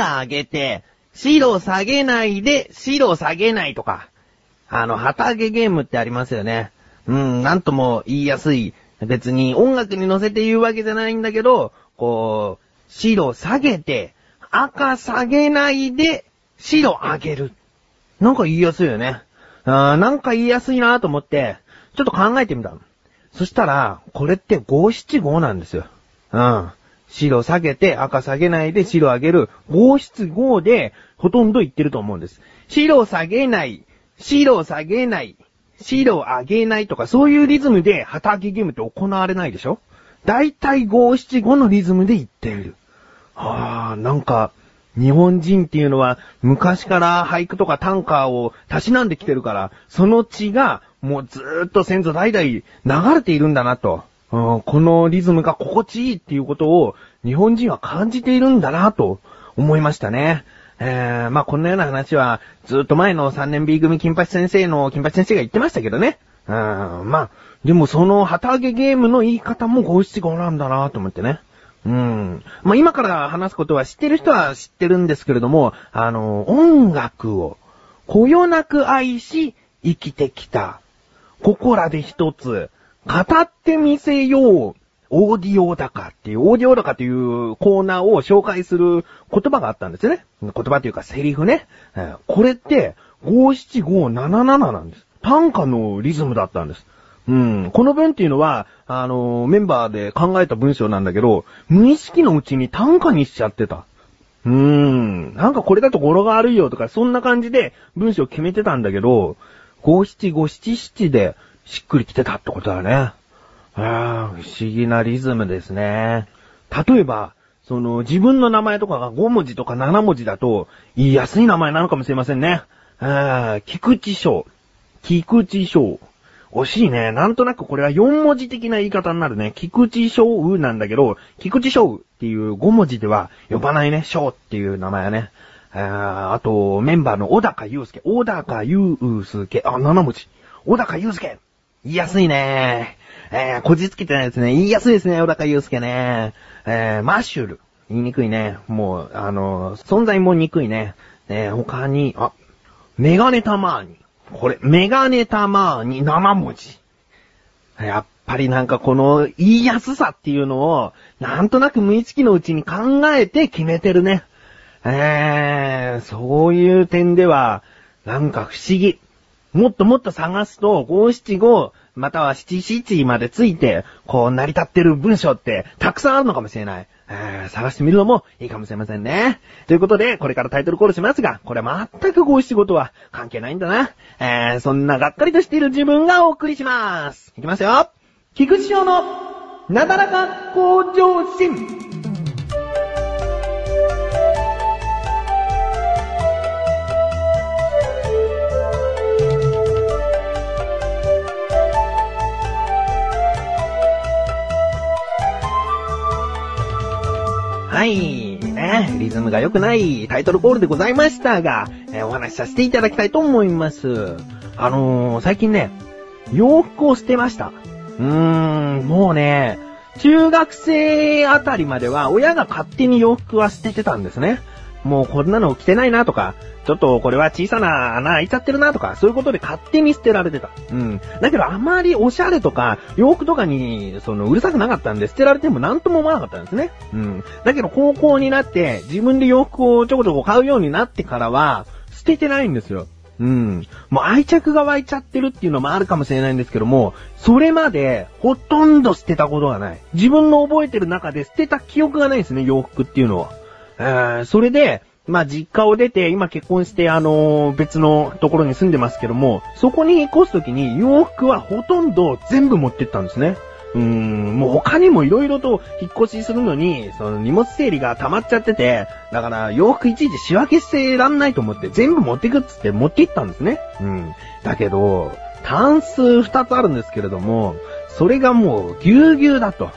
赤上げて、白下げないで、白下げないとか。あの、旗揚げゲームってありますよね。うん、なんとも言いやすい。別に音楽に乗せて言うわけじゃないんだけど、こう、白下げて、赤下げないで、白上げる。なんか言いやすいよね。あなんか言いやすいなと思って、ちょっと考えてみた。そしたら、これって五七五なんですよ。うん。白下げて赤下げないで白上げる五七五でほとんど言ってると思うんです。白下げない、白下げない、白上げないとかそういうリズムで旗揚げゲームって行われないでしょ？大体五七五のリズムで言っている。ああ、なんか、日本人っていうのは昔から俳句とか短歌をたしなんできてるから、その血がもうずーっと先祖代々流れているんだなと。このリズムが心地いいっていうことを日本人は感じているんだなと思いましたね。えー、まあこんなような話はずっと前の3年 B 組金八先生の金八先生が言ってましたけどね。うん、まあ、でもその旗揚げゲームの言い方も五七五なんだなと思ってね。うん。まあ、今から話すことは知ってる人は知ってるんですけれども、あの、音楽を、こよなく愛し、生きてきた。ここらで一つ、語ってみせよう。オーディオ高っていう、オーディオ高っていうコーナーを紹介する言葉があったんですよね。言葉というかセリフね。これって、57577なんです。短歌のリズムだったんです。うん。この文っていうのは、あのー、メンバーで考えた文章なんだけど、無意識のうちに短歌にしちゃってた。うーん。なんかこれだと語呂が悪いよとか、そんな感じで文章を決めてたんだけど、五七五七七でしっくりきてたってことだね。ああ、不思議なリズムですね。例えば、その、自分の名前とかが5文字とか7文字だと、言いやすい名前なのかもしれませんね。ああ、菊池翔。菊池翔。惜しいね。なんとなくこれは4文字的な言い方になるね。菊池翔なんだけど、菊池翔っていう5文字では呼ばないね。翔っていう名前はね。ああと、メンバーの小高祐介。小高祐介。あ、7文字。小高祐介。言いやすいね。えー、こじつけてないですね。言いやすいですね、小高祐介ね。えー、マッシュル。言いにくいね。もう、あの、存在も憎いね。えー、他に、あ、メガネタマーニ。これ、メガネたまーに7文字。やっぱりなんかこの言いやすさっていうのを、なんとなく無意識のうちに考えて決めてるね。えー、そういう点では、なんか不思議。もっともっと探すと、五七五、または七七までついて、こう成り立ってる文章ってたくさんあるのかもしれない。えー、探してみるのもいいかもしれませんね。ということで、これからタイトルコールしますが、これは全く五七五とは関係ないんだな。えー、そんながっかりとしている自分がお送りします。いきますよ。菊池翔の、なだらか向上心。はい。ね、リズムが良くないタイトルコールでございましたが、えー、お話しさせていただきたいと思います。あのー、最近ね、洋服を捨てました。うーん、もうね、中学生あたりまでは親が勝手に洋服は捨ててたんですね。もうこんなの着てないなとか、ちょっとこれは小さな穴開いちゃってるなとか、そういうことで勝手に捨てられてた。うん。だけどあまりおしゃれとか、洋服とかに、その、うるさくなかったんで、捨てられても何とも思わなかったんですね。うん。だけど高校になって、自分で洋服をちょこちょこ買うようになってからは、捨ててないんですよ。うん。もう愛着が湧いちゃってるっていうのもあるかもしれないんですけども、それまでほとんど捨てたことがない。自分の覚えてる中で捨てた記憶がないんですね、洋服っていうのは。えー、それで、まあ、実家を出て、今結婚して、あのー、別のところに住んでますけども、そこに引っ越すときに洋服はほとんど全部持ってったんですね。うーん、もう他にも色々と引っ越しするのに、その荷物整理が溜まっちゃってて、だから洋服いちいち仕分けしてらんないと思って全部持ってくっつって持って行ったんですね。うん。だけど、単数二つあるんですけれども、それがもうぎゅうぎゅうだと。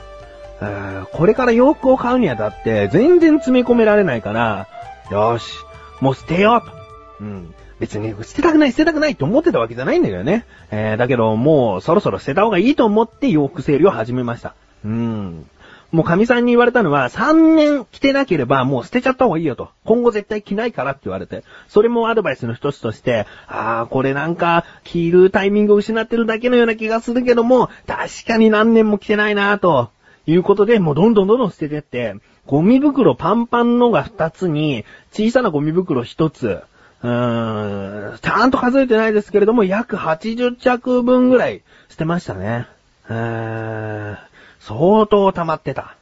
これから洋服を買うにあたって全然詰め込められないから、よし、もう捨てようと。うん。別に捨てたくない捨てたくないって思ってたわけじゃないんだけどね。えー、だけどもうそろそろ捨てた方がいいと思って洋服整理を始めました。うん。もう神さんに言われたのは、3年着てなければもう捨てちゃった方がいいよと。今後絶対着ないからって言われて。それもアドバイスの一つとして、ああ、これなんか、着るタイミングを失ってるだけのような気がするけども、確かに何年も着てないなと。いうことで、もうどんどんどんどん捨ててって、ゴミ袋パンパンのが2つに、小さなゴミ袋1つ、うーん、ちゃんと数えてないですけれども、約80着分ぐらい捨てましたね。うーん。相当溜まってた。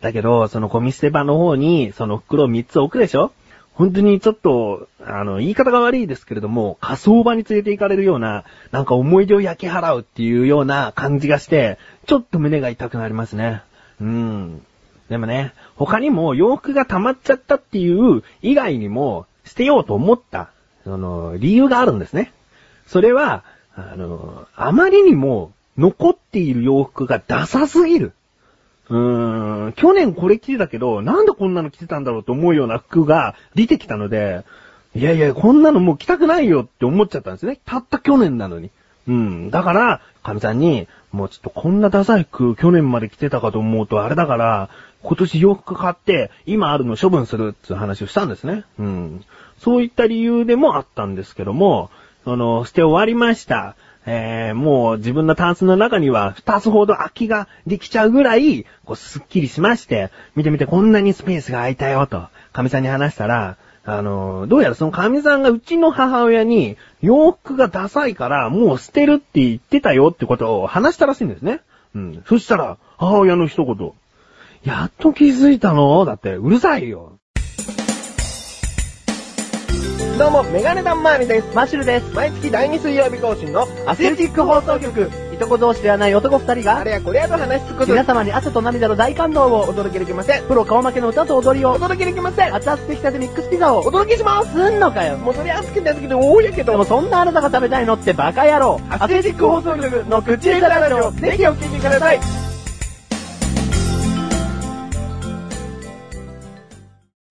だけど、そのゴミ捨て場の方に、その袋3つ置くでしょ？本当にちょっと、あの、言い方が悪いですけれども、火葬場に連れて行かれるような、なんか思い出を焼き払うっていうような感じがして、ちょっと胸が痛くなりますね。うん。でもね、他にも洋服が溜まっちゃったっていう以外にも、捨てようと思った、その、理由があるんですね。それは、あの、あまりにも残っている洋服がダサすぎる。うーん、去年これ着てたけど、なんでこんなの着てたんだろうと思うような服が出てきたので、いやいや、こんなのもう着たくないよって思っちゃったんですね。たった去年なのに。うん。だから、神さんに、もうちょっとこんなダサい服去年まで着てたかと思うとあれだから、今年洋服買って、今あるの処分するっていう話をしたんですね。うん。そういった理由でもあったんですけども、その、捨て終わりました。えー、もう自分のタンスの中には二つほど空きができちゃうぐらい、こう、スッキリしまして、見てみてこんなにスペースが空いたよ、と、神さんに話したら、あの、どうやらその神さんがうちの母親に、洋服がダサいからもう捨てるって言ってたよってことを話したらしいんですね。うん。そしたら、母親の一言。やっと気づいたの？だって、うるさいよ。どうも、メガネタンマーニです。マッシュルです。毎月第2水曜日更新のアスレチック放送局。いとこ同士ではない男二人が、あれやこれやと話すこと皆様に汗と涙の大感動をお届けできません。プロ顔負けの歌と踊りをお届けできません。熱々できたてミックスピザをお届けします。すんのかよ。もうそれ熱くて熱くて多いやけど。でもそんなあなたが食べたいのってバカ野郎。アスレチック放送局の口枝ラジオ、ぜひお聞きください。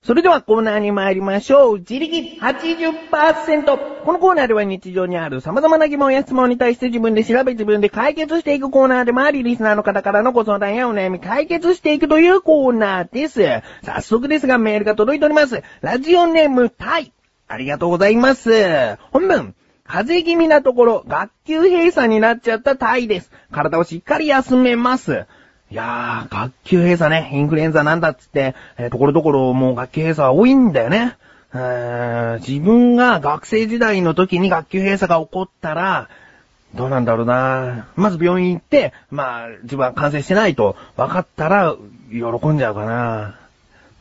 それではコーナーに参りましょう。自力80%。このコーナーでは日常にある様々な疑問や質問に対して自分で調べ自分で解決していくコーナーでもあり、リスナーの方からのご相談やお悩み解決していくというコーナーです。早速ですがメールが届いております。ラジオネームタイ。ありがとうございます。本文。風邪気味なところ、学級閉鎖になっちゃったタイです。体をしっかり休めます。いやー、学級閉鎖ね、インフルエンザなんだっつって、えー、ところどころもう学級閉鎖は多いんだよね。自分が学生時代の時に学級閉鎖が起こったら、どうなんだろうな。まず病院行って、まあ、自分は感染してないと分かったら、喜んじゃうかな。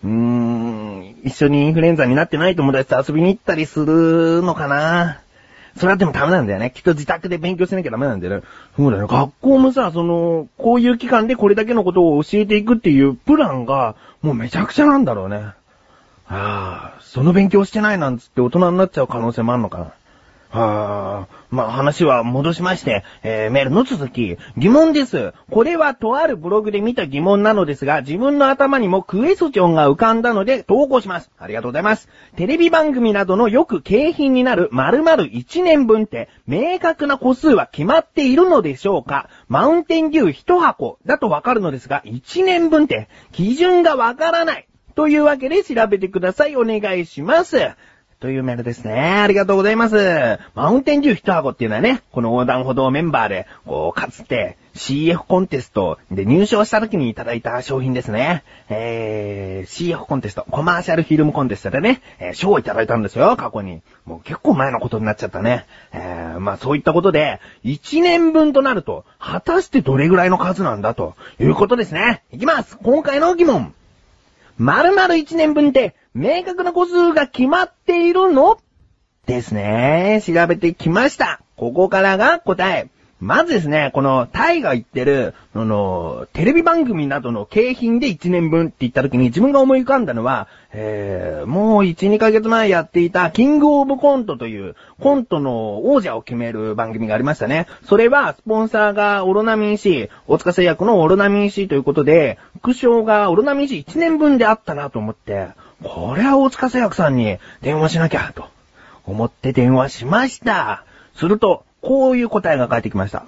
うーん、一緒にインフルエンザになってない友達と遊びに行ったりするのかな。それはでもダメなんだよね。きっと自宅で勉強しなきゃダメなんだよね。そうだよね。学校もさ、その、こういう期間でこれだけのことを教えていくっていうプランが、もうめちゃくちゃなんだろうね。ああ、その勉強してないなんつって大人になっちゃう可能性もあるのかな。はあ、まあ話は戻しまして、えー、メールの続き、疑問です。これはとあるブログで見た疑問なのですが、自分の頭にもクエスチョンが浮かんだので投稿します。ありがとうございます。テレビ番組などのよく景品になる〇〇1年分って明確な個数は決まっているのでしょうか？マウンテンデュー1箱だとわかるのですが、1年分って基準がわからない。というわけで調べてください。お願いします。というメールですね。ありがとうございます。マウンテンデュー一箱っていうのはね、この横断歩道メンバーで、こう、かつて CF コンテストで入賞した時にいただいた商品ですね。えー、CF コンテスト、コマーシャルフィルムコンテストでね、えー、賞をいただいたんですよ、過去に。もう結構前のことになっちゃったね。えー、まあそういったことで、1年分となると、果たしてどれぐらいの数なんだということですね。いきます今回の疑問。〇〇1年分って明確な個数が決まっているの？ですね。調べてきました。ここからが答え。まずですね、この、タイが言ってる、あの、テレビ番組などの景品で1年分って言った時に自分が思い浮かんだのは、えー、もう1、2ヶ月前やっていた、キングオブコントという、コントの王者を決める番組がありましたね。それは、スポンサーがオロナミン C、大塚製薬のオロナミン C ということで、副賞がオロナミン C1 年分であったなと思って、これは大塚製薬さんに電話しなきゃ、と思って電話しました。すると、こういう答えが返ってきました。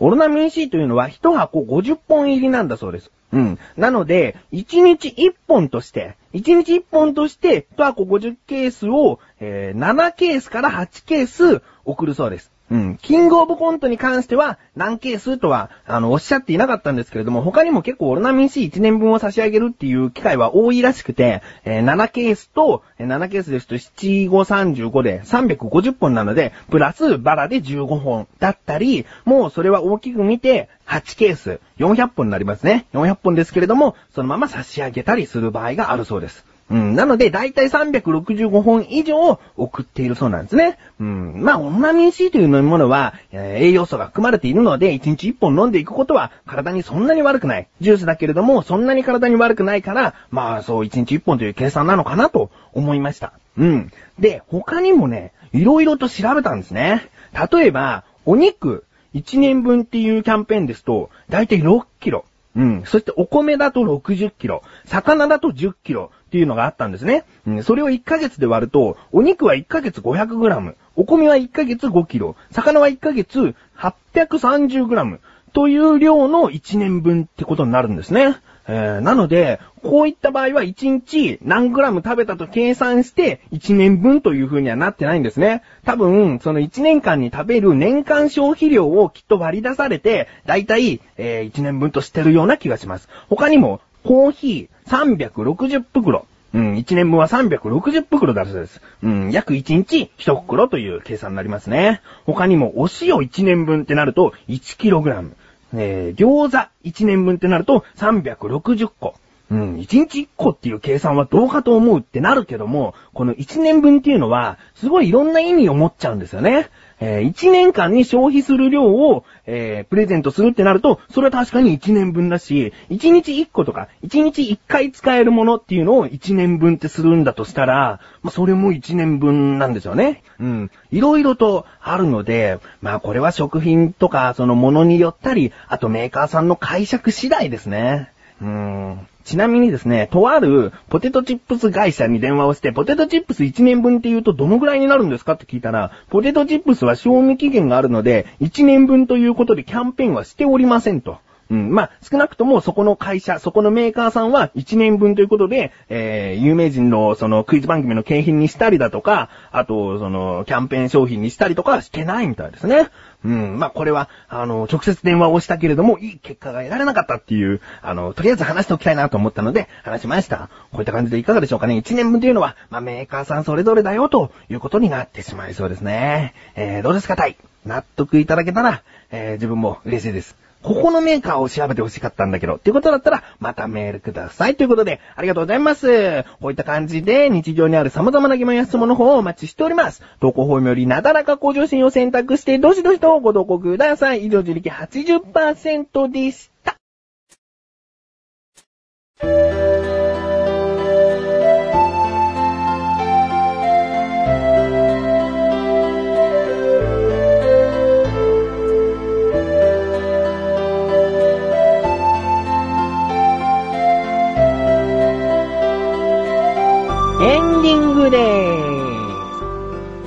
オロナミン C というのは1箱50本入りなんだそうです。うん。なので、1日1本として、1日1本として、1箱50ケースを、えー7ケースから8ケース送るそうです。うん。キングオブコントに関しては、何ケースとは、あの、おっしゃっていなかったんですけれども、他にも結構オロナミン C1 年分を差し上げるっていう機会は多いらしくて、えー7ケースと、えー7ケースですと7、5、35で350本なので、プラスバラで15本だったり、もうそれは大きく見て、8ケース、400本になりますね。400本ですけれども、そのまま差し上げたりする場合があるそうです。うん。なので、だいたい365本以上送っているそうなんですね。うん。まあ、オナミン C という飲み物は、栄養素が含まれているので、1日1本飲んでいくことは体にそんなに悪くない。ジュースだけれども、そんなに体に悪くないから、まあ、そう1日1本という計算なのかなと思いました。うん。で、他にもね、いろいろと調べたんですね。例えば、お肉1年分っていうキャンペーンですと、だいたい6キロ。うん。そしてお米だと60キロ、魚だと10キロっていうのがあったんですね。うん。それを1ヶ月で割ると、お肉は1ヶ月500グラム、お米は1ヶ月5キロ、魚は1ヶ月830グラムという量の1年分ってことになるんですね。えー、なので、こういった場合は1日何グラム食べたと計算して1年分という風にはなってないんですね。多分、その1年間に食べる年間消費量をきっと割り出されて、だいたい、1年分としてるような気がします。他にも、コーヒー360袋。うん、1年分は360袋だそうです。うん、約1日1袋という計算になりますね。他にも、お塩1年分ってなると 1kg。えー、餃子1年分ってなると360個。うん、1日1個っていう計算はどうかと思うってなるけども、この1年分っていうのは、すごいいろんな意味を持っちゃうんですよね。えー、1年間に消費する量を、えー、プレゼントするってなると、それは確かに1年分だし、1日1個とか、1日1回使えるものっていうのを1年分ってするんだとしたら、まあ、それも1年分なんですよね。うん。いろいろとあるので、まあ、これは食品とか、そのものによったり、あとメーカーさんの解釈次第ですね。うーん。ちなみにですね、とあるポテトチップス会社に電話をして、ポテトチップス1年分って言うとどのぐらいになるんですか？って聞いたら、ポテトチップスは賞味期限があるので、1年分ということでキャンペーンはしておりませんと。うん。まあ、少なくともそこの会社、そこのメーカーさんは1年分ということで、えー、有名人のそのクイズ番組の景品にしたりだとか、あと、その、キャンペーン商品にしたりとかしてないみたいですね。うん。まあ、これは、あの、直接電話をしたけれども、いい結果が得られなかったっていう、あの、とりあえず話しておきたいなと思ったので、話しました。こういった感じでいかがでしょうかね。1年分というのは、まあ、メーカーさんそれぞれだよ、ということになってしまいそうですね。えー、どうですか、タイ？納得いただけたら、えー、自分も嬉しいです。ここのメーカーを調べて欲しかったんだけど、っていうことだったら、またメールください。ということで、ありがとうございます。こういった感じで、日常にある様々な疑問や質問の方をお待ちしております。投稿法よりなだらか向上心を選択して、どしどしとご投稿ください。以上、自力80%でした。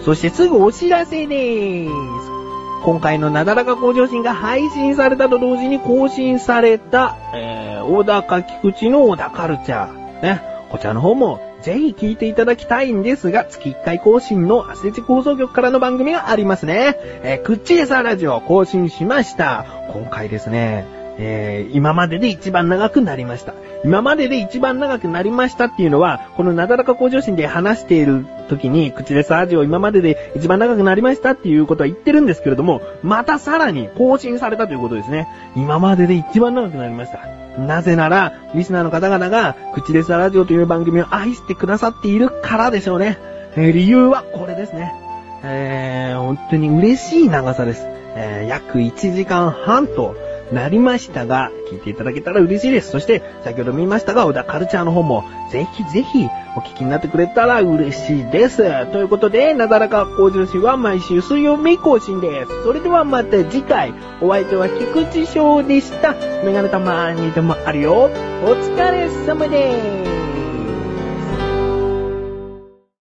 そしてすぐお知らせでーす。今回のなだらか向上心が配信されたと同時に更新された、えー、小高菊池の小田カルチャー。ね。こちらの方もぜひ聞いていただきたいんですが、月1回更新のアスレチック放送局からの番組がありますね。えー、クッチレサラジオ更新しました。今回ですね、えー、今までで一番長くなりました。今までで一番長くなりましたっていうのは、このなだらか向上心で話している時に、口レスラジオ今までで一番長くなりましたっていうことは言ってるんですけれども、またさらに更新されたということですね。今までで一番長くなりました。なぜなら、リスナーの方々が、口レスラジオという番組を愛してくださっているからでしょうね。えー理由はこれですね。えー、本当に嬉しい長さです。えー、約1時間半となりましたが、聞いていただけたら嬉しいです。そして、先ほど見ましたが、小田カルチャーの方も、ぜひぜひお聞きになってくれたら嬉しいです。ということで、なだらか向上心は毎週水曜日更新です。それではまた次回、お相手は菊池翔でした。メガネたまにでもあるよ。お疲れ様です。